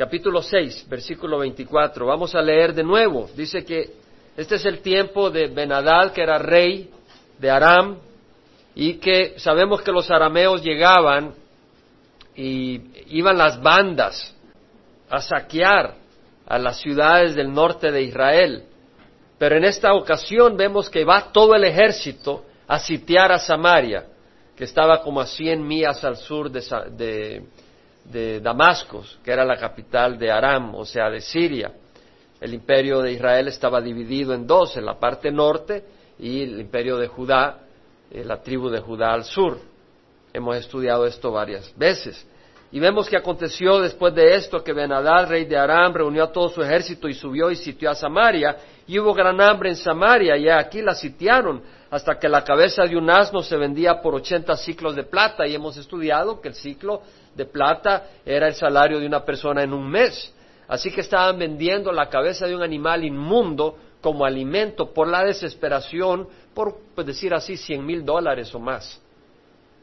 capítulo 6, versículo 24. Vamos a leer de nuevo. Dice que este es el tiempo de Benadad, que era rey de Aram, y que sabemos que los arameos llegaban y iban las bandas a saquear a las ciudades del norte de Israel. Pero en esta ocasión vemos que va todo el ejército a sitiar a Samaria, que estaba como a 100 millas al sur de, de, Damasco, que era la capital de Aram, o sea, de Siria. El imperio de Israel estaba dividido en dos, en la parte norte y el imperio de Judá, eh, la tribu de Judá al sur. Hemos estudiado esto varias veces. Y vemos que aconteció después de esto que Benadad, rey de Aram, reunió a todo su ejército y subió y sitió a Samaria. Y hubo gran hambre en Samaria y aquí la sitiaron hasta que la cabeza de un asno se vendía por ochenta ciclos de plata. Y hemos estudiado que el ciclo de plata era el salario de una persona en un mes. Así que estaban vendiendo la cabeza de un animal inmundo como alimento por la desesperación, por pues, decir así, cien mil dólares o más.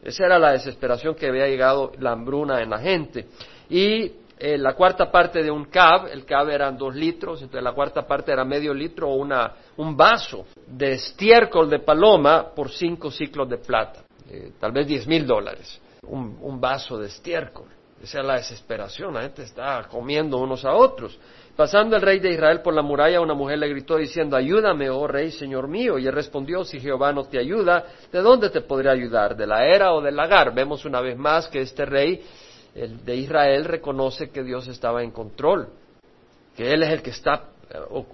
Esa era la desesperación que había llegado la hambruna en la gente. Y eh, la cuarta parte de un cab, el cab eran dos litros, entonces la cuarta parte era medio litro o una, un vaso de estiércol de paloma por cinco ciclos de plata, eh, tal vez diez mil dólares, un, un vaso de estiércol. Esa es la desesperación, la gente está comiendo unos a otros. Pasando el rey de Israel por la muralla, una mujer le gritó diciendo, ayúdame, oh rey, señor mío. Y él respondió, si Jehová no te ayuda, ¿de dónde te podría ayudar? ¿De la era o del lagar? Vemos una vez más que este rey el de Israel reconoce que Dios estaba en control, que Él es el que está,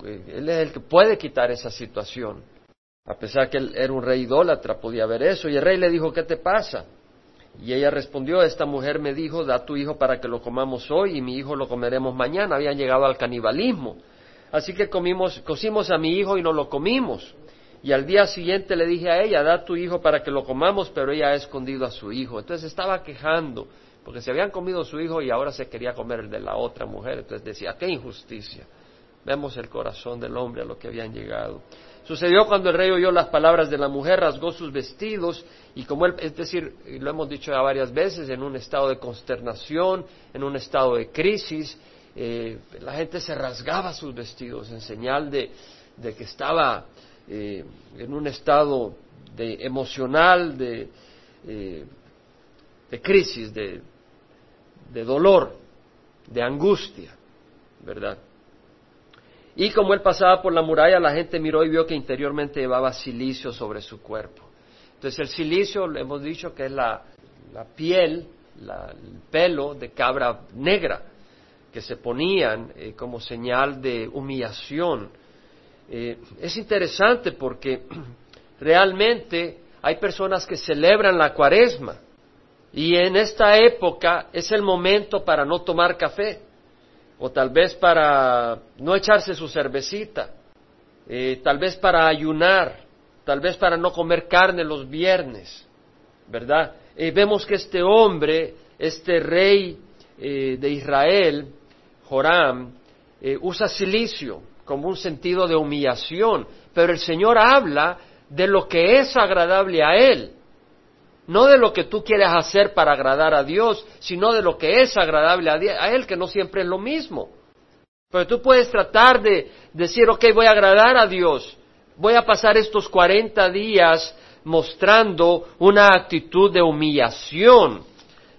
Él es el que puede quitar esa situación. A pesar que él era un rey idólatra, podía ver eso. Y el rey le dijo, ¿qué te pasa? Y ella respondió, esta mujer me dijo, da tu hijo para que lo comamos hoy y mi hijo lo comeremos mañana. Habían llegado al canibalismo. Así que comimos, cocimos a mi hijo y no lo comimos. Y al día siguiente le dije a ella, da tu hijo para que lo comamos, pero ella ha escondido a su hijo. Entonces estaba quejando, porque se habían comido su hijo y ahora se quería comer el de la otra mujer. Entonces decía, qué injusticia. Vemos el corazón del hombre a lo que habían llegado. Sucedió cuando el rey oyó las palabras de la mujer, rasgó sus vestidos y como él, es decir, lo hemos dicho ya varias veces, en un estado de consternación, en un estado de crisis, eh, la gente se rasgaba sus vestidos en señal de, que estaba eh, en un estado de emocional, de, eh, de crisis, de, de dolor, de angustia, ¿verdad? Y como él pasaba por la muralla, la gente miró y vio que interiormente llevaba silicio sobre su cuerpo. Entonces el silicio, hemos dicho que es la, piel, el pelo de cabra negra, que se ponían eh, como señal de humillación. Eh, es interesante porque realmente hay personas que celebran la cuaresma y en esta época es el momento para no tomar café o tal vez para no echarse su cervecita, eh, tal vez para ayunar, tal vez para no comer carne los viernes, ¿verdad? Eh, vemos que este hombre, este rey eh, de Israel, Joram, usa silicio como un sentido de humillación, pero el Señor habla de lo que es agradable a Él no de lo que tú quieres hacer para agradar a Dios, sino de lo que es agradable a, Él, que no siempre es lo mismo. Pero tú puedes tratar de decir, ok, voy a agradar a Dios, voy a pasar estos 40 días mostrando una actitud de humillación,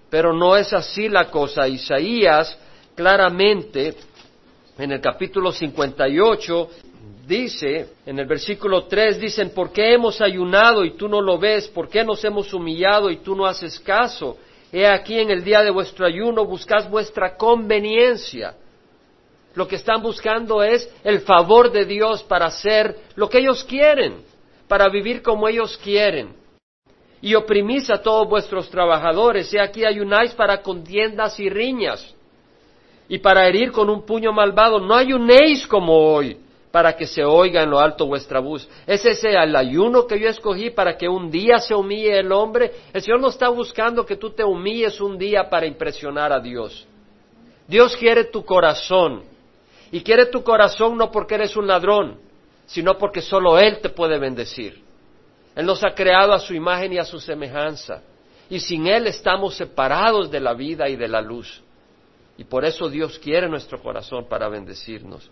pero no es así la cosa. Isaías claramente en el capítulo 58 dice, en el versículo 3 dicen, ¿por qué hemos ayunado y tú no lo ves? ¿Por qué nos hemos humillado y tú no haces caso? He aquí en el día de vuestro ayuno buscas vuestra conveniencia. Lo que están buscando es el favor de Dios para hacer lo que ellos quieren, para vivir como ellos quieren. Y oprimís a todos vuestros trabajadores. He aquí ayunáis para contiendas y riñas. Y para herir con un puño malvado. No ayunéis como hoy para que se oiga en lo alto vuestra voz. Es ese el ayuno que yo escogí para que un día se humille el hombre. El Señor no está buscando que tú te humilles un día para impresionar a Dios. Dios quiere tu corazón. Y quiere tu corazón no porque eres un ladrón, sino porque solo Él te puede bendecir. Él nos ha creado a su imagen y a su semejanza. Y sin Él estamos separados de la vida y de la luz. Y por eso Dios quiere nuestro corazón para bendecirnos.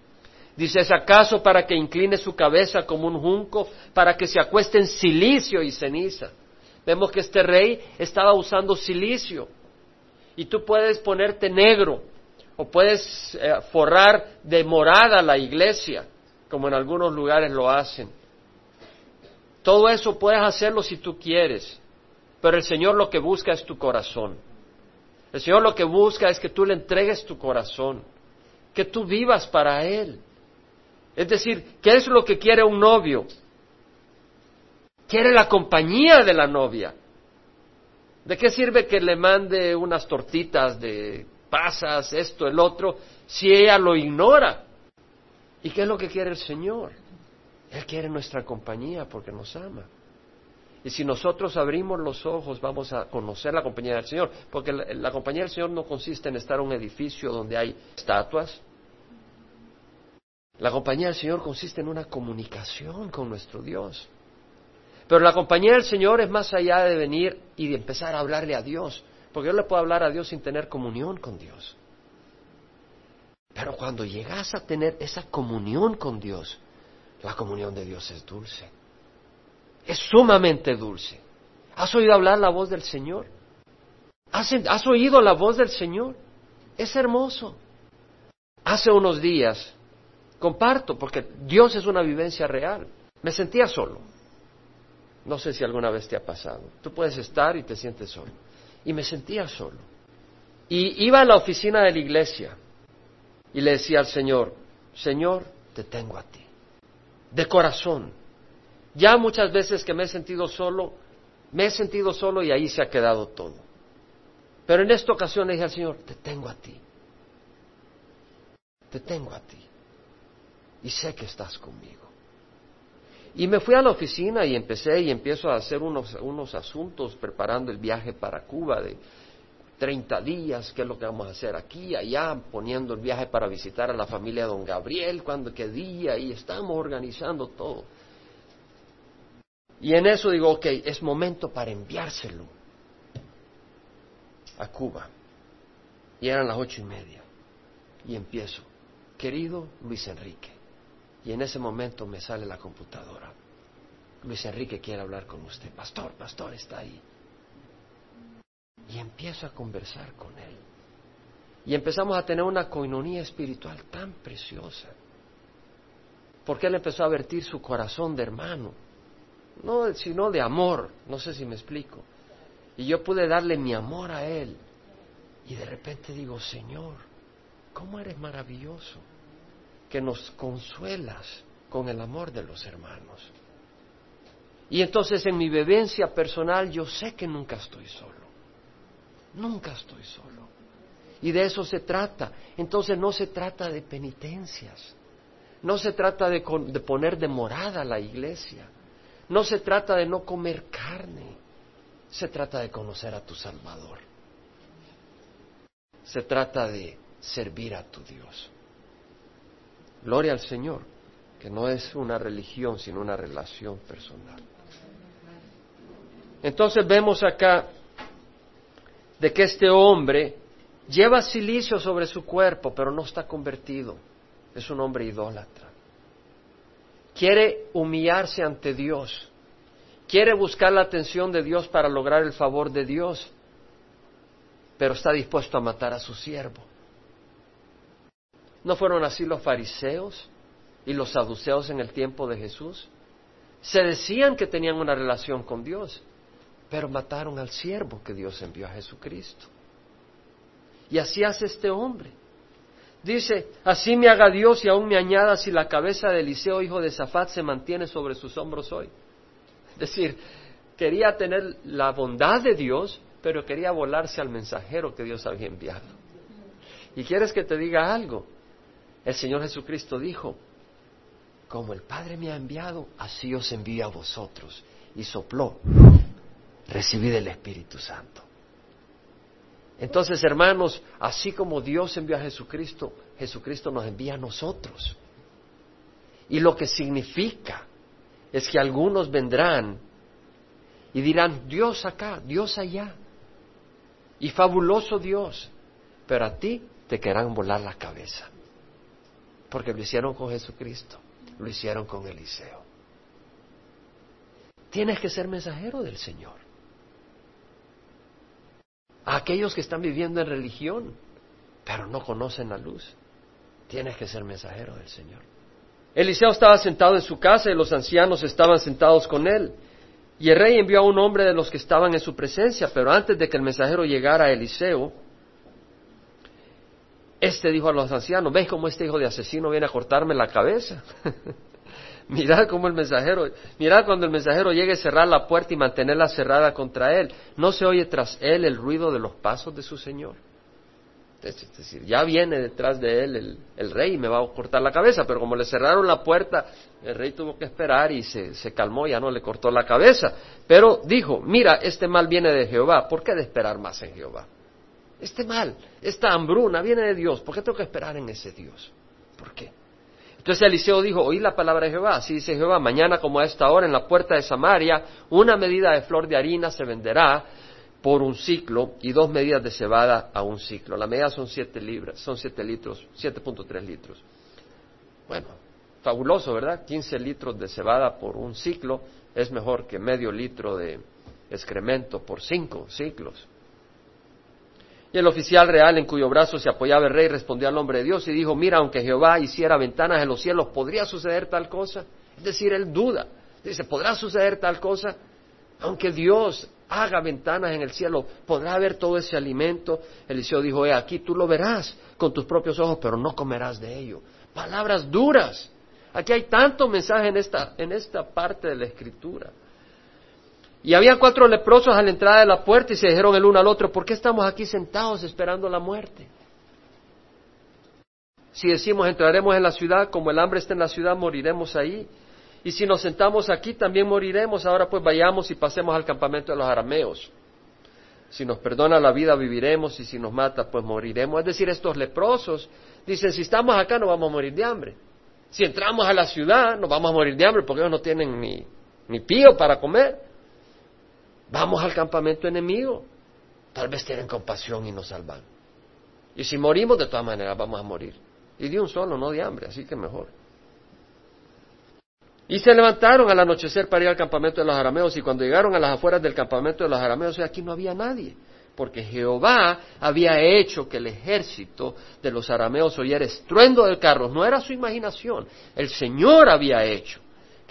Dice, ¿es acaso para que incline su cabeza como un junco, para que se acueste en silicio y ceniza? Vemos que este rey estaba usando silicio. Y tú puedes ponerte negro o puedes eh, forrar de morada la iglesia, como en algunos lugares lo hacen. Todo eso puedes hacerlo si tú quieres, pero el Señor lo que busca es tu corazón. El Señor lo que busca es que tú le entregues tu corazón, que tú vivas para Él. Es decir, ¿qué es lo que quiere un novio? Quiere la compañía de la novia. ¿De qué sirve que le mande unas tortitas de pasas, esto, el otro, si ella lo ignora? ¿Y qué es lo que quiere el Señor? Él quiere nuestra compañía porque nos ama. Y si nosotros abrimos los ojos, vamos a conocer la compañía del Señor, porque la, compañía del Señor no consiste en estar en un edificio donde hay estatuas. La compañía del Señor consiste en una comunicación con nuestro Dios. Pero la compañía del Señor es más allá de venir y de empezar a hablarle a Dios, porque yo le puedo hablar a Dios sin tener comunión con Dios. Pero cuando llegas a tener esa comunión con Dios, la comunión de Dios es dulce. Es sumamente dulce. ¿Has oído hablar la voz del Señor? ¿Has, oído la voz del Señor? Es hermoso. Hace unos días, comparto, porque Dios es una vivencia real, me sentía solo. No sé si alguna vez te ha pasado. Tú puedes estar y te sientes solo. Y me sentía solo. Y iba a la oficina de la iglesia y le decía al Señor, Señor, te tengo a ti de corazón. Ya muchas veces que me he sentido solo, me he sentido solo y ahí se ha quedado todo. Pero en esta ocasión le dije al Señor, te tengo a ti. Te tengo a ti. Y sé que estás conmigo. Y me fui a la oficina y empecé y empiezo a hacer unos, unos asuntos preparando el viaje para Cuba de 30 días, qué es lo que vamos a hacer aquí, allá, poniendo el viaje para visitar a la familia de don Gabriel, cuando qué día, y estamos organizando todo. Y en eso digo, ok, es momento para enviárselo a Cuba. Y eran las ocho y media. Y empiezo, querido Luis Enrique. Y en ese momento me sale la computadora. Luis Enrique quiere hablar con usted. Pastor, pastor, está ahí y empiezo a conversar con Él. Y empezamos a tener una coinonía espiritual tan preciosa. Porque Él empezó a vertir su corazón de hermano, no sino de amor, no sé si me explico. Y yo pude darle mi amor a Él. Y de repente digo, Señor, ¿cómo eres maravilloso? Que nos consuelas con el amor de los hermanos. Y entonces en mi vivencia personal yo sé que nunca estoy solo. Nunca estoy solo. Y de eso se trata. Entonces no se trata de penitencias. No se trata de, poner de morada la iglesia. No se trata de no comer carne. Se trata de conocer a tu Salvador. Se trata de servir a tu Dios. Gloria al Señor, que no es una religión, sino una relación personal. Entonces vemos acá de que este hombre lleva silicio sobre su cuerpo, pero no está convertido. Es un hombre idólatra. Quiere humillarse ante Dios. Quiere buscar la atención de Dios para lograr el favor de Dios, pero está dispuesto a matar a su siervo. ¿No fueron así los fariseos y los saduceos en el tiempo de Jesús? Se decían que tenían una relación con Dios, pero mataron al siervo que Dios envió a Jesucristo. Y así hace este hombre. Dice, así me haga Dios y aún me añada si la cabeza de Eliseo, hijo de Zafat, se mantiene sobre sus hombros hoy. Es decir, quería tener la bondad de Dios, pero quería volarse al mensajero que Dios había enviado. ¿Y quieres que te diga algo? El Señor Jesucristo dijo, como el Padre me ha enviado, así os envío a vosotros. Y sopló recibid el Espíritu Santo. Entonces, hermanos, así como Dios envió a Jesucristo, Jesucristo nos envía a nosotros. Y lo que significa es que algunos vendrán y dirán, Dios acá, Dios allá. Y fabuloso Dios. Pero a ti te querrán volar la cabeza. Porque lo hicieron con Jesucristo, lo hicieron con Eliseo. Tienes que ser mensajero del Señor. A aquellos que están viviendo en religión, pero no conocen la luz, tienes que ser mensajero del Señor. Eliseo estaba sentado en su casa y los ancianos estaban sentados con él. Y el rey envió a un hombre de los que estaban en su presencia, pero antes de que el mensajero llegara a Eliseo, este dijo a los ancianos, ¿ves cómo este hijo de asesino viene a cortarme la cabeza? mirad cómo el mensajero, mirad cuando el mensajero llegue a cerrar la puerta y mantenerla cerrada contra él, no se oye tras él el ruido de los pasos de su señor. Es decir, ya viene detrás de él el, rey y me va a cortar la cabeza, pero como le cerraron la puerta, el rey tuvo que esperar y se, se calmó, ya no le cortó la cabeza. Pero dijo, mira, este mal viene de Jehová, ¿por qué de esperar más en Jehová? Este mal, esta hambruna viene de Dios, ¿por qué tengo que esperar en ese Dios? ¿Por qué? Entonces Eliseo dijo, oí la palabra de Jehová, así dice Jehová, mañana como a esta hora en la puerta de Samaria, una medida de flor de harina se venderá por un ciclo y dos medidas de cebada a un ciclo. La medida son siete libras, son siete litros, 7.3 litros. Bueno, fabuloso, ¿verdad? 15 litros de cebada por un ciclo es mejor que medio litro de excremento por cinco ciclos. Y el oficial real en cuyo brazo se apoyaba el rey respondió al hombre de Dios y dijo, mira, aunque Jehová hiciera ventanas en los cielos, ¿podría suceder tal cosa? Es decir, él duda. Dice, ¿podrá suceder tal cosa? Aunque Dios haga ventanas en el cielo, podrá haber todo ese alimento. Eliseo dijo, aquí tú lo verás con tus propios ojos, pero no comerás de ello. Palabras duras. Aquí hay tanto mensaje en esta, en esta parte de la escritura. Y había cuatro leprosos a la entrada de la puerta y se dijeron el uno al otro, ¿por qué estamos aquí sentados esperando la muerte? Si decimos entraremos en la ciudad, como el hambre está en la ciudad, moriremos ahí. Y si nos sentamos aquí, también moriremos. Ahora pues vayamos y pasemos al campamento de los arameos. Si nos perdona la vida, viviremos, y si nos mata, pues moriremos. Es decir, estos leprosos dicen, si estamos acá, no vamos a morir de hambre. Si entramos a la ciudad, nos vamos a morir de hambre porque ellos no tienen ni, ni pío para comer. Vamos al campamento enemigo. Tal vez tienen compasión y nos salvan. Y si morimos, de todas maneras vamos a morir. Y de un solo, no de hambre, así que mejor. Y se levantaron al anochecer para ir al campamento de los arameos y cuando llegaron a las afueras del campamento de los arameos, aquí no había nadie, porque Jehová había hecho que el ejército de los arameos oyera estruendo de carros, no era su imaginación, el Señor había hecho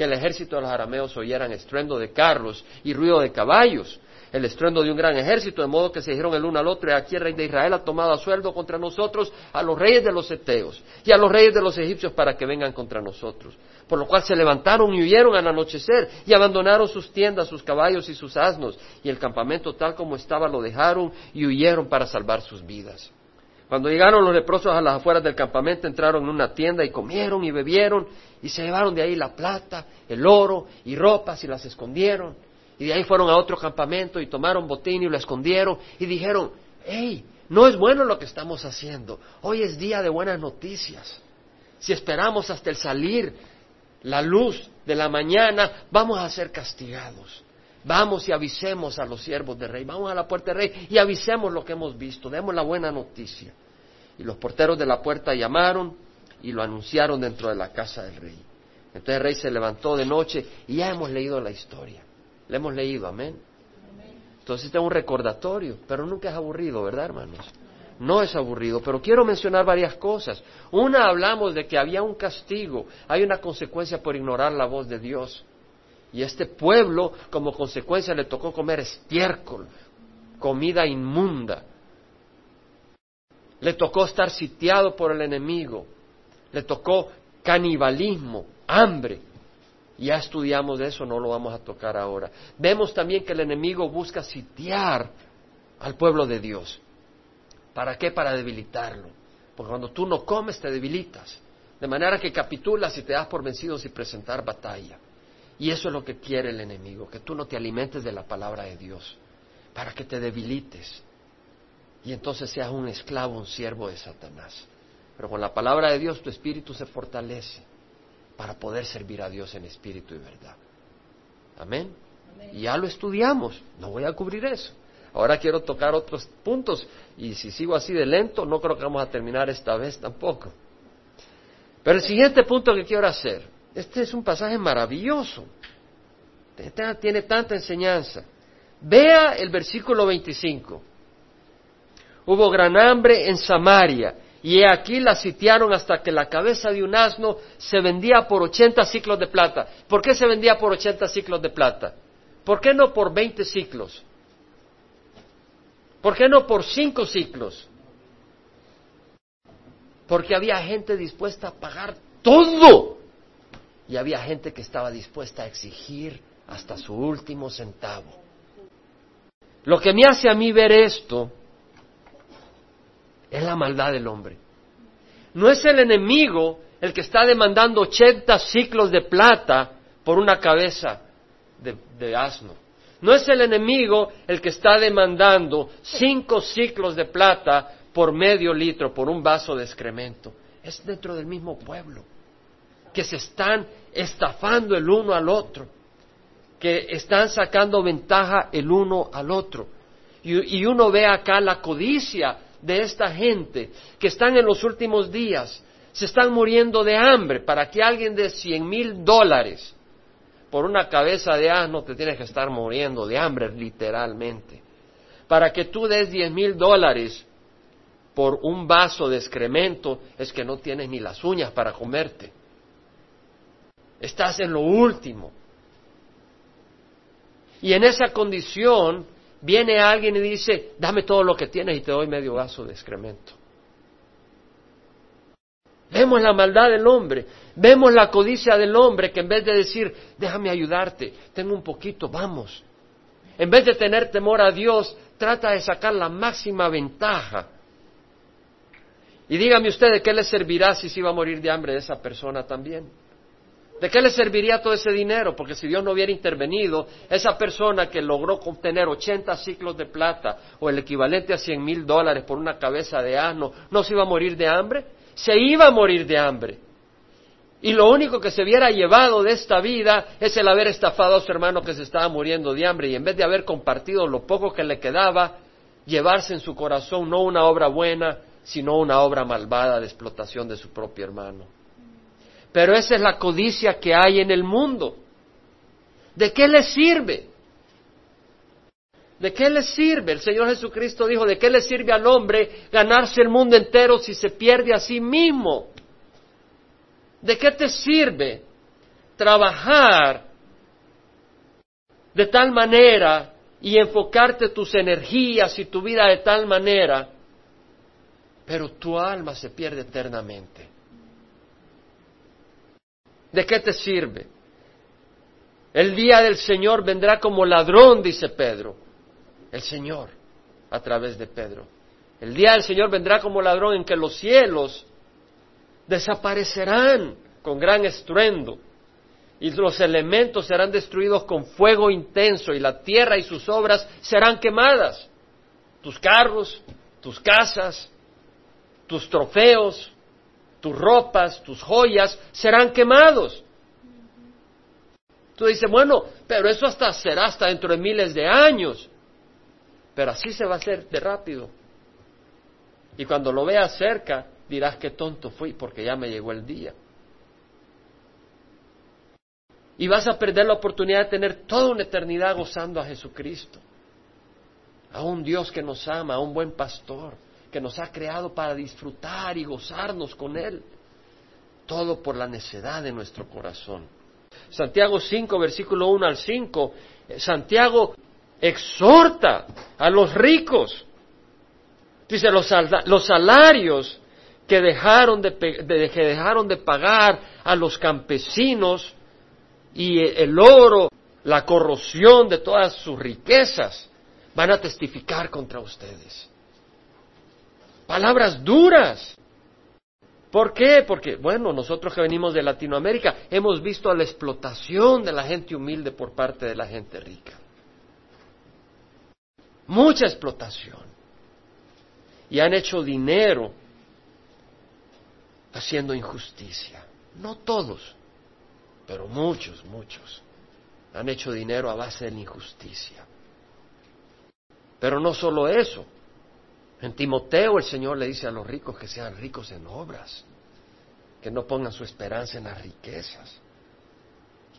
el ejército de los arameos oyeran estruendo de carros y ruido de caballos, el estruendo de un gran ejército, de modo que se dijeron el uno al otro, y aquí el rey de Israel ha tomado a sueldo contra nosotros a los reyes de los eteos y a los reyes de los egipcios para que vengan contra nosotros. Por lo cual se levantaron y huyeron al anochecer y abandonaron sus tiendas, sus caballos y sus asnos, y el campamento tal como estaba lo dejaron y huyeron para salvar sus vidas. Cuando llegaron los leprosos a las afueras del campamento, entraron en una tienda y comieron y bebieron y se llevaron de ahí la plata, el oro y ropas y las escondieron. Y de ahí fueron a otro campamento y tomaron botín y lo escondieron y dijeron, hey, no es bueno lo que estamos haciendo. Hoy es día de buenas noticias. Si esperamos hasta el salir, la luz de la mañana, vamos a ser castigados. Vamos y avisemos a los siervos del rey, vamos a la puerta del rey y avisemos lo que hemos visto, demos la buena noticia. Y los porteros de la puerta llamaron y lo anunciaron dentro de la casa del rey. Entonces el rey se levantó de noche y ya hemos leído la historia. Le hemos leído, amén. Entonces este es un recordatorio, pero nunca es aburrido, ¿verdad, hermanos? No es aburrido, pero quiero mencionar varias cosas. Una, hablamos de que había un castigo, hay una consecuencia por ignorar la voz de Dios. Y este pueblo, como consecuencia, le tocó comer estiércol, comida inmunda. Le tocó estar sitiado por el enemigo. Le tocó canibalismo, hambre. Ya estudiamos eso, no lo vamos a tocar ahora. Vemos también que el enemigo busca sitiar al pueblo de Dios. ¿Para qué? Para debilitarlo. Porque cuando tú no comes te debilitas. De manera que capitulas y te das por vencido sin presentar batalla. Y eso es lo que quiere el enemigo, que tú no te alimentes de la palabra de Dios, para que te debilites. Y entonces seas un esclavo, un siervo de Satanás. Pero con la palabra de Dios tu espíritu se fortalece para poder servir a Dios en espíritu y verdad. Amén. Y ya lo estudiamos, no voy a cubrir eso. Ahora quiero tocar otros puntos y si sigo así de lento, no creo que vamos a terminar esta vez tampoco. Pero el siguiente punto que quiero hacer, este es un pasaje maravilloso, tiene tanta enseñanza. Vea el versículo 25. Hubo gran hambre en Samaria y aquí la sitiaron hasta que la cabeza de un asno se vendía por 80 ciclos de plata. ¿Por qué se vendía por 80 ciclos de plata? ¿Por qué no por 20 ciclos? ¿Por qué no por 5 ciclos? Porque había gente dispuesta a pagar todo. Y había gente que estaba dispuesta a exigir hasta su último centavo. Lo que me hace a mí ver esto es la maldad del hombre. No es el enemigo el que está demandando 80 ciclos de plata por una cabeza de, asno. No es el enemigo el que está demandando cinco ciclos de plata por medio litro, por un vaso de excremento. Es dentro del mismo pueblo, que se están estafando el uno al otro, que están sacando ventaja el uno al otro. y uno ve acá la codicia de esta gente que están en los últimos días, se están muriendo de hambre para que alguien de cien mil dólares por una cabeza de asno te tienes que estar muriendo de hambre literalmente. Para que tú des diez mil dólares por un vaso de excremento es que no tienes ni las uñas para comerte. Estás en lo último. Y en esa condición viene alguien y dice, dame todo lo que tienes y te doy medio vaso de excremento. Vemos la maldad del hombre, vemos la codicia del hombre que en vez de decir, déjame ayudarte, tengo un poquito, vamos. En vez de tener temor a Dios, trata de sacar la máxima ventaja. Y dígame usted de qué le servirá si se iba a morir de hambre de esa persona también. ¿De qué le serviría todo ese dinero? Porque si Dios no hubiera intervenido, esa persona que logró obtener 80 ciclos de plata o el equivalente a 100 mil dólares por una cabeza de asno, ¿no se iba a morir de hambre? Se iba a morir de hambre. Y lo único que se hubiera llevado de esta vida es el haber estafado a su hermano que se estaba muriendo de hambre y en vez de haber compartido lo poco que le quedaba, llevarse en su corazón no una obra buena, sino una obra malvada de explotación de su propio hermano. Pero esa es la codicia que hay en el mundo. ¿De qué le sirve? ¿De qué le sirve? El Señor Jesucristo dijo, ¿de qué le sirve al hombre ganarse el mundo entero si se pierde a sí mismo? ¿De qué te sirve trabajar de tal manera y enfocarte tus energías y tu vida de tal manera, pero tu alma se pierde eternamente? ¿De qué te sirve? El día del Señor vendrá como ladrón, dice Pedro. El Señor, a través de Pedro. El día del Señor vendrá como ladrón en que los cielos desaparecerán con gran estruendo y los elementos serán destruidos con fuego intenso y la tierra y sus obras serán quemadas. Tus carros, tus casas, tus trofeos, tus ropas, tus joyas serán quemados. Tú dices, bueno, pero eso hasta será hasta dentro de miles de años. Pero así se va a hacer de rápido. Y cuando lo veas cerca, dirás qué tonto fui porque ya me llegó el día. Y vas a perder la oportunidad de tener toda una eternidad gozando a Jesucristo. A un Dios que nos ama, a un buen pastor que nos ha creado para disfrutar y gozarnos con Él. Todo por la necedad de nuestro corazón. Santiago 5, versículo 1 al 5, eh, Santiago exhorta a los ricos. Dice, los, salarios que dejaron de, que dejaron de pagar a los campesinos y el oro, la corrosión de todas sus riquezas, van a testificar contra ustedes palabras duras. ¿Por qué? Porque, bueno, nosotros que venimos de Latinoamérica hemos visto la explotación de la gente humilde por parte de la gente rica. Mucha explotación. Y han hecho dinero haciendo injusticia. No todos, pero muchos, muchos han hecho dinero a base de la injusticia. Pero no solo eso. En Timoteo el Señor le dice a los ricos que sean ricos en obras, que no pongan su esperanza en las riquezas,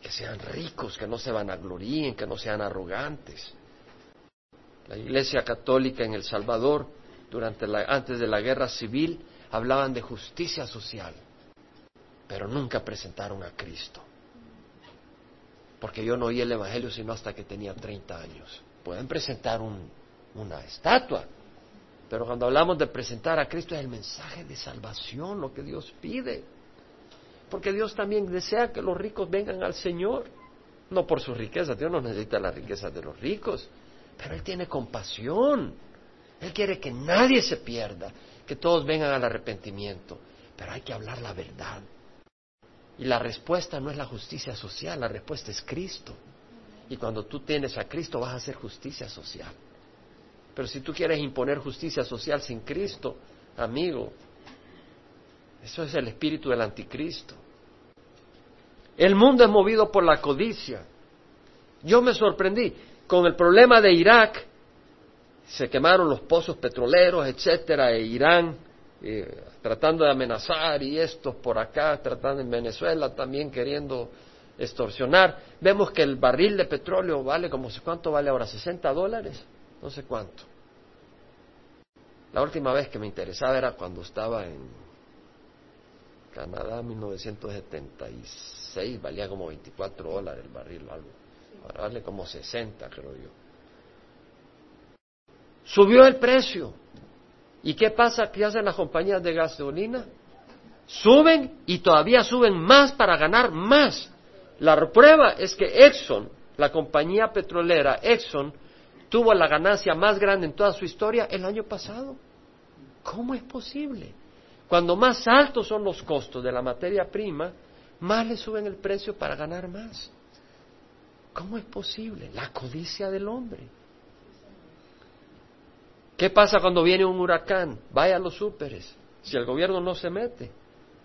que sean ricos, que no se vanagloríen, que no sean arrogantes. La Iglesia Católica en El Salvador, durante la, antes de la guerra civil, hablaban de justicia social, pero nunca presentaron a Cristo. Porque yo no oí el Evangelio sino hasta que tenía 30 años. Pueden presentar una estatua, pero cuando hablamos de presentar a Cristo es el mensaje de salvación, lo que Dios pide. Porque Dios también desea que los ricos vengan al Señor. No por sus riquezas, Dios no necesita las riquezas de los ricos, pero Él tiene compasión. Él quiere que nadie se pierda, que todos vengan al arrepentimiento. Pero hay que hablar la verdad. Y la respuesta no es la justicia social, la respuesta es Cristo. Y cuando tú tienes a Cristo vas a hacer justicia social. Pero si tú quieres imponer justicia social sin Cristo, amigo, eso es el espíritu del anticristo. El mundo es movido por la codicia. Yo me sorprendí con el problema de Irak. Se quemaron los pozos petroleros, etcétera, e Irán eh, tratando de amenazar y estos por acá, tratando en Venezuela también queriendo extorsionar. Vemos que el barril de petróleo vale como cuánto vale ahora, 60 dólares no sé cuánto. La última vez que me interesaba era cuando estaba en Canadá, 1976, valía como 24 dólares el barril o algo. Ahora vale como 60, creo yo. Subió el precio. ¿Y qué pasa? ¿Qué hacen las compañías de gasolina? Suben y todavía suben más para ganar más. La prueba es que Exxon, la compañía petrolera Exxon, tuvo la ganancia más grande en toda su historia el año pasado. ¿Cómo es posible? Cuando más altos son los costos de la materia prima, más le suben el precio para ganar más. ¿Cómo es posible? La codicia del hombre. ¿Qué pasa cuando viene un huracán? Vaya a los súperes. Si el gobierno no se mete,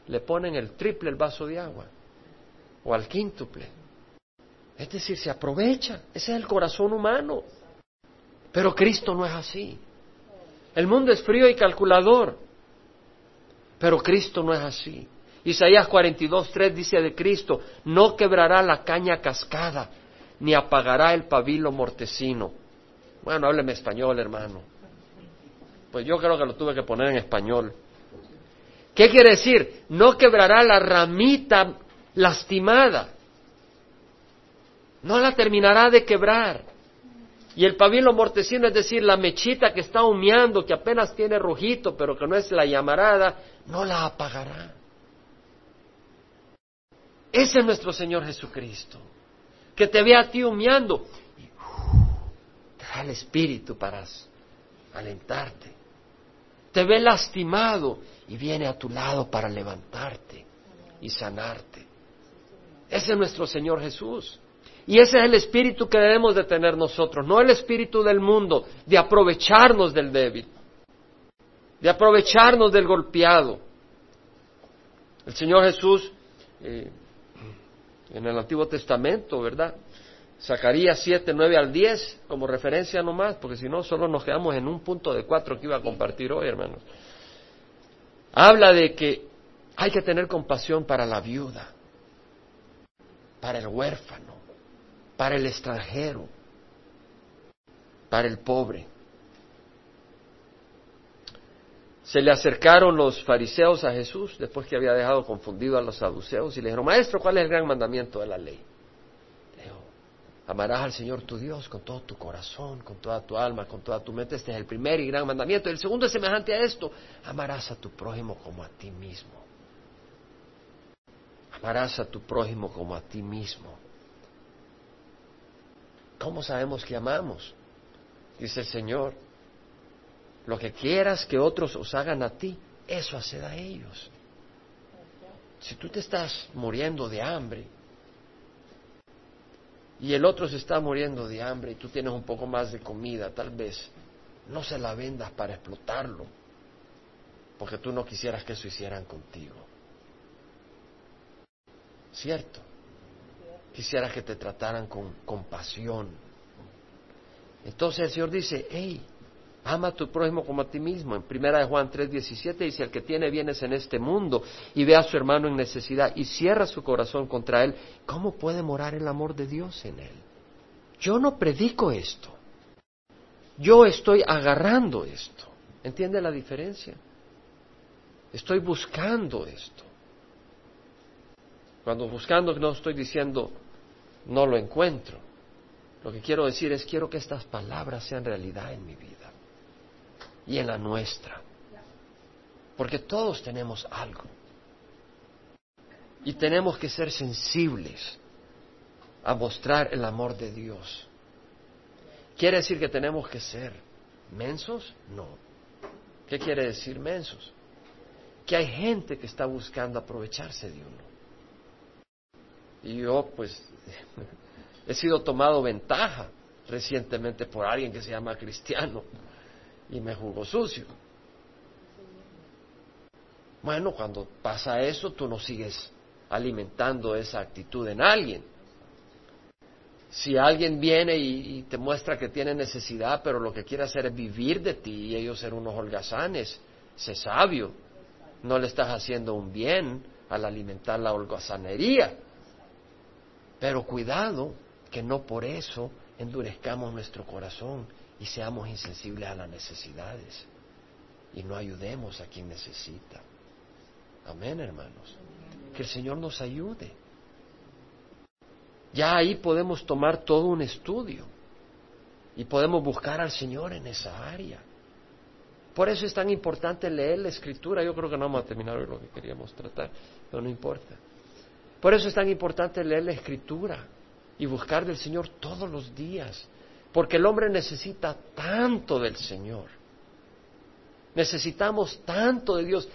le ponen el triple el vaso de agua o al quíntuple. Es decir, se aprovecha. Ese es el corazón humano. Pero Cristo no es así. El mundo es frío y calculador, pero Cristo no es así. Isaías 42.3 dice de Cristo, no quebrará la caña cascada, ni apagará el pabilo mortecino. Bueno, hábleme español, hermano. Pues yo creo que lo tuve que poner en español. ¿Qué quiere decir? No quebrará la ramita lastimada. No la terminará de quebrar. Y el pabilo mortecino, es decir, la mechita que está humeando, que apenas tiene rojito, pero que no es la llamarada, no la apagará. Ese es nuestro Señor Jesucristo, que te ve a ti humeando y te da el espíritu para alentarte. Te ve lastimado y viene a tu lado para levantarte y sanarte. Ese es nuestro Señor Jesús. Y ese es el espíritu que debemos de tener nosotros, no el espíritu del mundo, de aprovecharnos del débil, de aprovecharnos del golpeado. El Señor Jesús, eh, en el Antiguo Testamento, ¿verdad? Zacarías 7, 9 al 10, como referencia nomás, porque si no, solo nos quedamos en un punto de cuatro que iba a compartir hoy, hermanos. Habla de que hay que tener compasión para la viuda, para el huérfano, para el extranjero, para el pobre. Se le acercaron los fariseos a Jesús después que había dejado confundido a los saduceos y le dijeron, Maestro, ¿cuál es el gran mandamiento de la ley? Le dijo, amarás al Señor tu Dios con todo tu corazón, con toda tu alma, con toda tu mente. Este es el primer y gran mandamiento. el segundo es semejante a esto, amarás a tu prójimo como a ti mismo. Amarás a tu prójimo como a ti mismo. ¿Cómo sabemos que amamos? Dice el Señor, lo que quieras que otros os hagan a ti, eso haced a ellos. Si tú te estás muriendo de hambre y el otro se está muriendo de hambre y tú tienes un poco más de comida, tal vez no se la vendas para explotarlo, porque tú no quisieras que eso hicieran contigo. ¿Cierto? Quisieras que te trataran con compasión. Entonces el Señor dice, hey, ama a tu prójimo como a ti mismo. En primera de Juan 3:17 dice, el que tiene bienes en este mundo y ve a su hermano en necesidad y cierra su corazón contra él, ¿cómo puede morar el amor de Dios en él? Yo no predico esto. Yo estoy agarrando esto. ¿Entiende la diferencia? Estoy buscando esto. Cuando buscando no estoy diciendo no lo encuentro. Lo que quiero decir es quiero que estas palabras sean realidad en mi vida y en la nuestra. Porque todos tenemos algo. Y tenemos que ser sensibles a mostrar el amor de Dios. ¿Quiere decir que tenemos que ser mensos? No. ¿Qué quiere decir mensos? Que hay gente que está buscando aprovecharse de uno. Y yo, pues, he sido tomado ventaja recientemente por alguien que se llama cristiano y me jugó sucio. Bueno, cuando pasa eso, tú no sigues alimentando esa actitud en alguien. Si alguien viene y, te muestra que tiene necesidad, pero lo que quiere hacer es vivir de ti y ellos ser unos holgazanes, sé sabio. No le estás haciendo un bien al alimentar la holgazanería. Pero cuidado que no por eso endurezcamos nuestro corazón y seamos insensibles a las necesidades y no ayudemos a quien necesita. Amén, hermanos. Que el Señor nos ayude. Ya ahí podemos tomar todo un estudio y podemos buscar al Señor en esa área. Por eso es tan importante leer la escritura. Yo creo que no vamos a terminar lo que queríamos tratar, pero no importa. Por eso es tan importante leer la escritura y buscar del Señor todos los días, porque el hombre necesita tanto del Señor. Necesitamos tanto de Dios.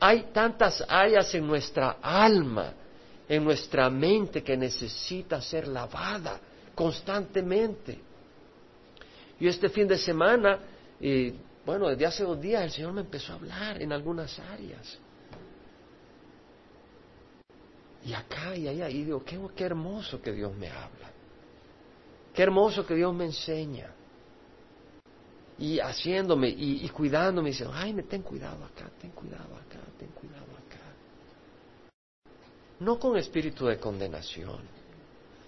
Hay tantas áreas en nuestra alma en nuestra mente que necesita ser lavada constantemente. Y este fin de semana, y bueno, desde hace dos días el Señor me empezó a hablar en algunas áreas. Y acá y allá, y digo, qué, qué hermoso que Dios me habla. Qué hermoso que Dios me enseña. Y haciéndome y, y cuidándome, dice, ay, me ten cuidado acá, ten cuidado acá, ten cuidado no con espíritu de condenación,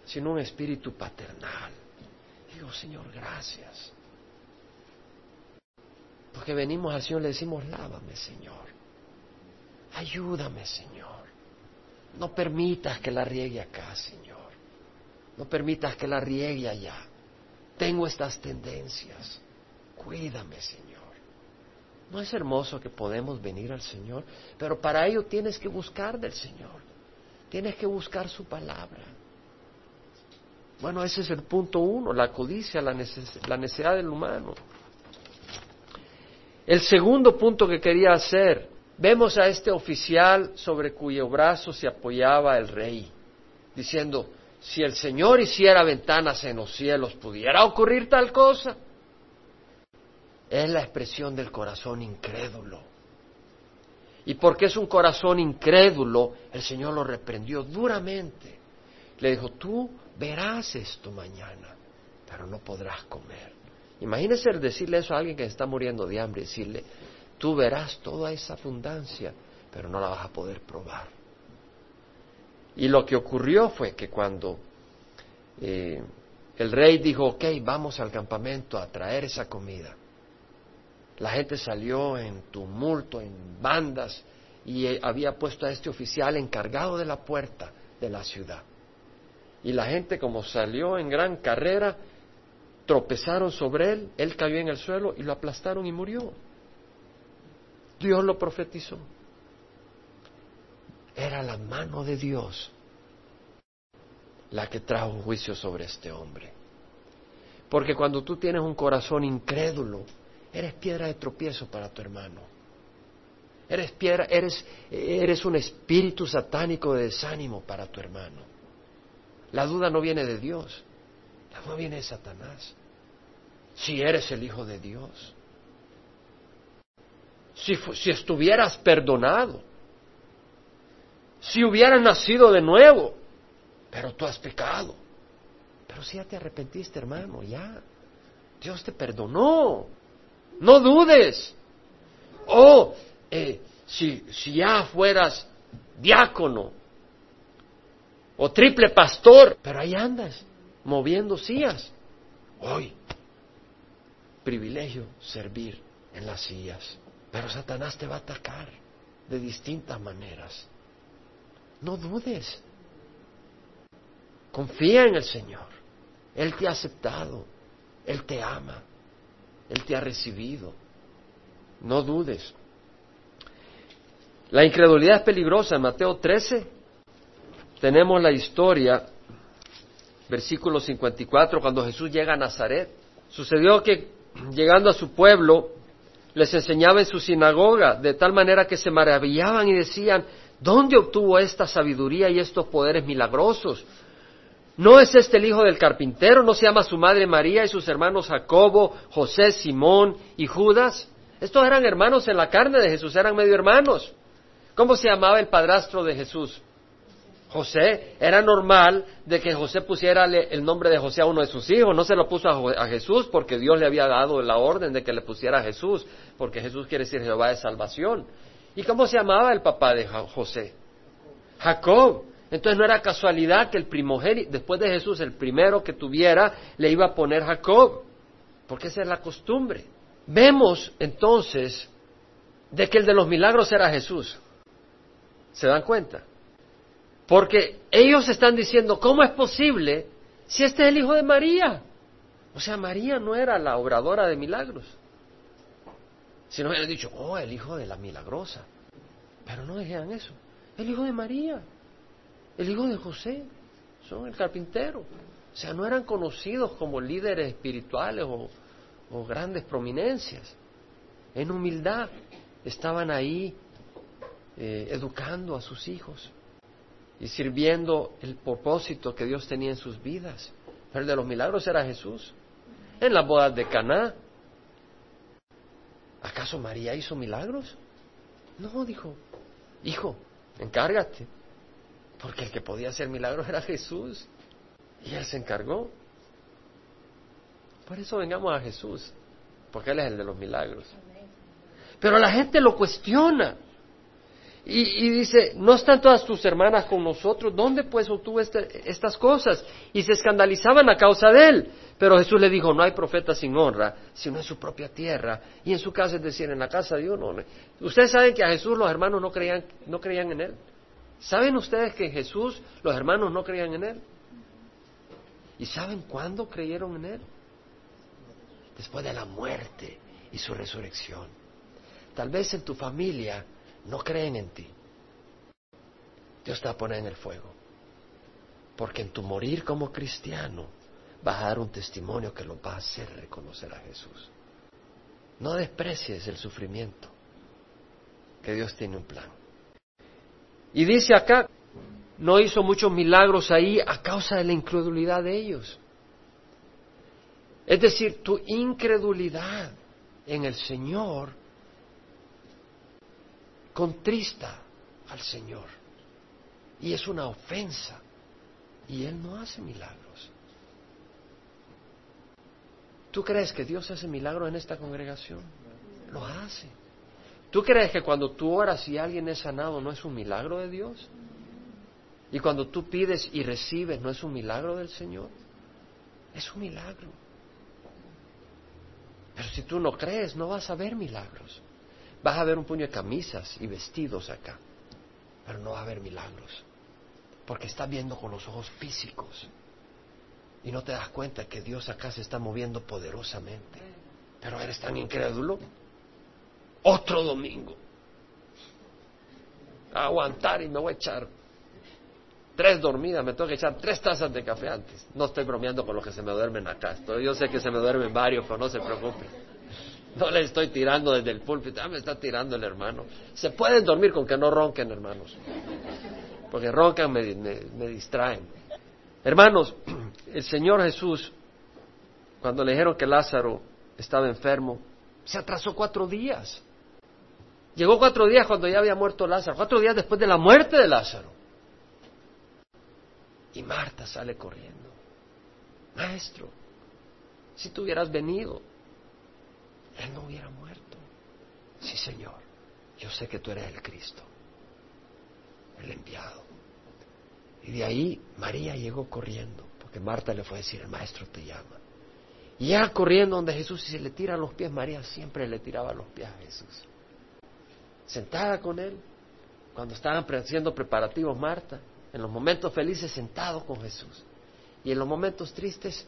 sino un espíritu paternal. Digo, Señor, gracias. Porque venimos al Señor y le decimos, lávame, Señor. Ayúdame, Señor. No permitas que la riegue acá, Señor. No permitas que la riegue allá. Tengo estas tendencias. Cuídame, Señor. ¿No es hermoso que podemos venir al Señor? Pero para ello tienes que buscar del Señor. Tienes que buscar su palabra. Bueno, ese es el punto uno, la codicia, la, necesidad del humano. El segundo punto que quería hacer, vemos a este oficial sobre cuyo brazo se apoyaba el rey, diciendo, si el Señor hiciera ventanas en los cielos, ¿pudiera ocurrir tal cosa? Es la expresión del corazón incrédulo. Y porque es un corazón incrédulo, el Señor lo reprendió duramente. Le dijo, tú verás esto mañana, pero no podrás comer. Imagínese decirle eso a alguien que está muriendo de hambre, decirle, tú verás toda esa abundancia, pero no la vas a poder probar. Y lo que ocurrió fue que cuando eh, el rey dijo, ok, vamos al campamento a traer esa comida, la gente salió en tumulto, en bandas, y eh, había puesto a este oficial encargado de la puerta de la ciudad. Y la gente como salió en gran carrera, tropezaron sobre él, él cayó en el suelo y lo aplastaron y murió. Dios lo profetizó. Era la mano de Dios la que trajo juicio sobre este hombre. Porque cuando tú tienes un corazón incrédulo, Eres piedra de tropiezo para tu hermano. Eres piedra, eres, eres un espíritu satánico de desánimo para tu hermano. La duda no viene de Dios, la duda viene de Satanás. Si eres el Hijo de Dios, si, si estuvieras perdonado, si hubieras nacido de nuevo, pero tú has pecado. Pero si ya te arrepentiste, hermano, ya. Dios te perdonó. No dudes. Oh, eh, si, si ya fueras diácono o triple pastor, pero ahí andas, moviendo sillas. Hoy, privilegio servir en las sillas, pero Satanás te va a atacar de distintas maneras. No dudes. Confía en el Señor. Él te ha aceptado. Él te ama. Él te ha recibido. No dudes. La incredulidad es peligrosa. En Mateo 13 tenemos la historia, versículo 54, cuando Jesús llega a Nazaret. Sucedió que llegando a su pueblo, les enseñaba en su sinagoga, de tal manera que se maravillaban y decían, ¿dónde obtuvo esta sabiduría y estos poderes milagrosos? ¿No es este el hijo del carpintero? ¿No se llama su madre María y sus hermanos Jacobo, José, Simón y Judas? Estos eran hermanos en la carne de Jesús, eran medio hermanos. ¿Cómo se llamaba el padrastro de Jesús? José. Era normal de que José pusiera el nombre de José a uno de sus hijos. No se lo puso a, Jesús porque Dios le había dado la orden de que le pusiera a Jesús, porque Jesús quiere decir Jehová de salvación. ¿Y cómo se llamaba el papá de José? Jacob. Entonces no era casualidad que el primogénito, después de Jesús, el primero que tuviera, le iba a poner Jacob, porque esa es la costumbre. Vemos entonces de que el de los milagros era Jesús. ¿Se dan cuenta? Porque ellos están diciendo, ¿cómo es posible si este es el hijo de María? O sea, María no era la obradora de milagros. Si no hubieran dicho, oh, el hijo de la milagrosa. Pero no dijeran eso. El hijo de María, el hijo de José, son el carpintero. O sea, no eran conocidos como líderes espirituales o, o grandes prominencias. En humildad estaban ahí eh, educando a sus hijos y sirviendo el propósito que Dios tenía en sus vidas. Pero el de los milagros era Jesús. En las bodas de Caná. ¿Acaso María hizo milagros? No, dijo, hijo, encárgate. Porque el que podía hacer milagros era Jesús. Y él se encargó. Por eso vengamos a Jesús, porque Él es el de los milagros. Pero la gente lo cuestiona. Y, dice, ¿no están todas tus hermanas con nosotros? ¿Dónde pues obtuvo este, estas cosas? Y se escandalizaban a causa de él. Pero Jesús le dijo, no hay profeta sin honra, sino en su propia tierra. Y en su casa, es decir, en la casa de uno. Ustedes saben que a Jesús los hermanos no creían, no creían en él. ¿Saben ustedes que Jesús los hermanos no creían en él? ¿Y saben cuándo creyeron en él? después de la muerte y su resurrección. Tal vez en tu familia no creen en ti. Dios te va a poner en el fuego. Porque en tu morir como cristiano vas a dar un testimonio que lo va a hacer reconocer a Jesús. No desprecies el sufrimiento, que Dios tiene un plan. Y dice acá, no hizo muchos milagros ahí a causa de la incredulidad de ellos. Es decir, tu incredulidad en el Señor contrista al Señor y es una ofensa y Él no hace milagros. ¿Tú crees que Dios hace milagros en esta congregación? Lo hace. ¿Tú crees que cuando tú oras y alguien es sanado no es un milagro de Dios? Y cuando tú pides y recibes no es un milagro del Señor? Es un milagro. Pero si tú no crees, no vas a ver milagros. Vas a ver un puño de camisas y vestidos acá, pero no va a haber milagros. Porque estás viendo con los ojos físicos y no te das cuenta que Dios acá se está moviendo poderosamente. Pero eres tan incrédulo. Otro domingo. A aguantar y me voy a echar tres dormidas, me tengo que echar tres tazas de café antes. No estoy bromeando con los que se me duermen acá. Yo sé que se me duermen varios, pero no se preocupen. No le estoy tirando desde el púlpito, ah, me está tirando el hermano. Se pueden dormir con que no ronquen, hermanos. Porque roncan, me, me distraen. Hermanos, el Señor Jesús, cuando le dijeron que Lázaro estaba enfermo, se atrasó cuatro días. Llegó cuatro días cuando ya había muerto Lázaro, cuatro días después de la muerte de Lázaro. Y Marta sale corriendo. Maestro, si tú hubieras venido, él no hubiera muerto. Sí, Señor, yo sé que tú eres el Cristo, el enviado. Y de ahí María llegó corriendo, porque Marta le fue a decir, el maestro te llama. Y ya corriendo donde Jesús y se le tira los pies, María siempre le tiraba los pies a Jesús. Sentada con él, cuando estaban haciendo preparativos Marta, en los momentos felices sentado con Jesús. Y en los momentos tristes,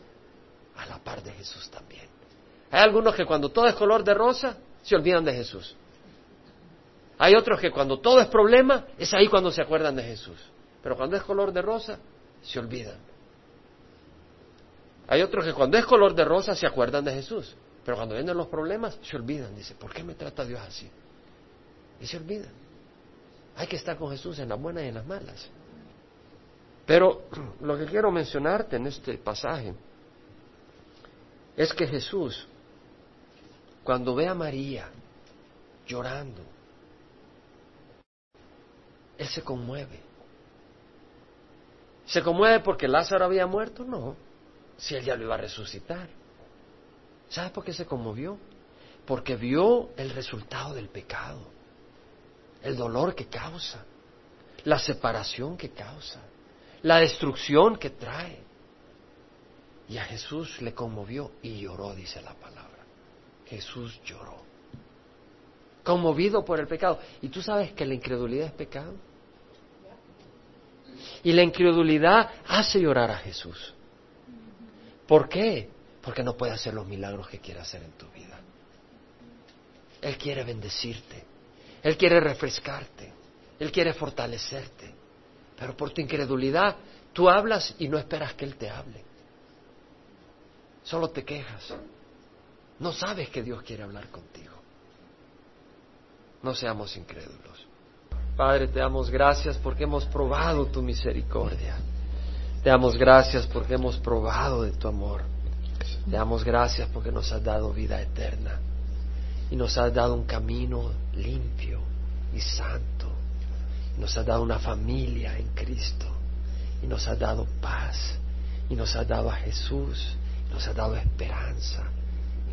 a la par de Jesús también. Hay algunos que cuando todo es color de rosa, se olvidan de Jesús. Hay otros que cuando todo es problema, es ahí cuando se acuerdan de Jesús. Pero cuando es color de rosa, se olvidan. Hay otros que cuando es color de rosa se acuerdan de Jesús. Pero cuando vienen los problemas, se olvidan. Dice, ¿por qué me trata Dios así? Y se olvidan. Hay que estar con Jesús en las buenas y en las malas. Pero lo que quiero mencionarte en este pasaje es que Jesús, cuando ve a María llorando, Él se conmueve. ¿Se conmueve porque Lázaro había muerto? No, si Él ya lo iba a resucitar. ¿Sabe por qué se conmovió? Porque vio el resultado del pecado, el dolor que causa, la separación que causa, la destrucción que trae. Y a Jesús le conmovió y lloró, dice la palabra. Jesús lloró. Conmovido por el pecado. ¿Y tú sabes que la incredulidad es pecado? Y la incredulidad hace llorar a Jesús. ¿Por qué? Porque no puede hacer los milagros que quiere hacer en tu vida. Él quiere bendecirte. Él quiere refrescarte. Él quiere fortalecerte. Pero por tu incredulidad, tú hablas y no esperas que Él te hable. Solo te quejas. No sabes que Dios quiere hablar contigo. No seamos incrédulos. Padre, te damos gracias porque hemos probado tu misericordia. Te damos gracias porque hemos probado de tu amor. Te damos gracias porque nos has dado vida eterna y nos has dado un camino limpio y santo. Nos has dado una familia en Cristo y nos has dado paz y nos has dado a Jesús nos ha dado esperanza y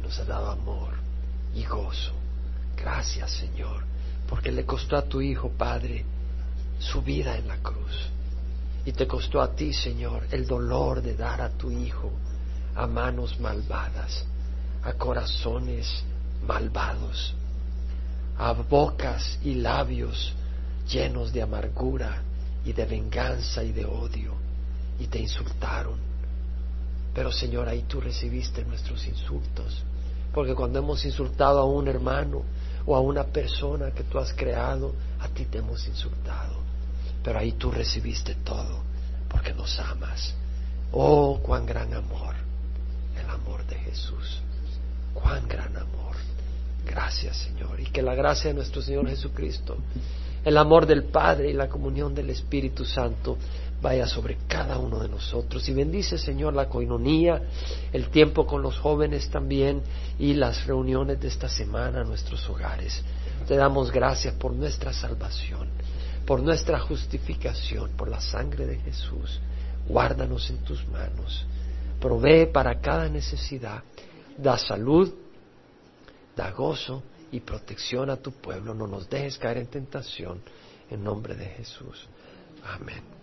nos ha dado amor y gozo. Gracias, Señor, porque le costó a tu Hijo, Padre, su vida en la cruz. Y te costó a ti, Señor, el dolor de dar a tu Hijo a manos malvadas, a corazones malvados, a bocas y labios llenos de amargura y de venganza y de odio, y te insultaron pero Señor, ahí tú recibiste nuestros insultos. Porque cuando hemos insultado a un hermano o a una persona que tú has creado, a ti te hemos insultado. Pero ahí tú recibiste todo, porque nos amas. Oh, cuán gran amor, el amor de Jesús. Cuán gran amor. Gracias, Señor. Y que la gracia de nuestro Señor Jesucristo, el amor del Padre y la comunión del Espíritu Santo vaya sobre cada uno de nosotros. Y bendice, Señor, la coinonía, el tiempo con los jóvenes también y las reuniones de esta semana en nuestros hogares. Te damos gracias por nuestra salvación, por nuestra justificación, por la sangre de Jesús. Guárdanos en tus manos. Provee para cada necesidad. Da salud, da gozo y protección a tu pueblo. No nos dejes caer en tentación. En nombre de Jesús. Amén.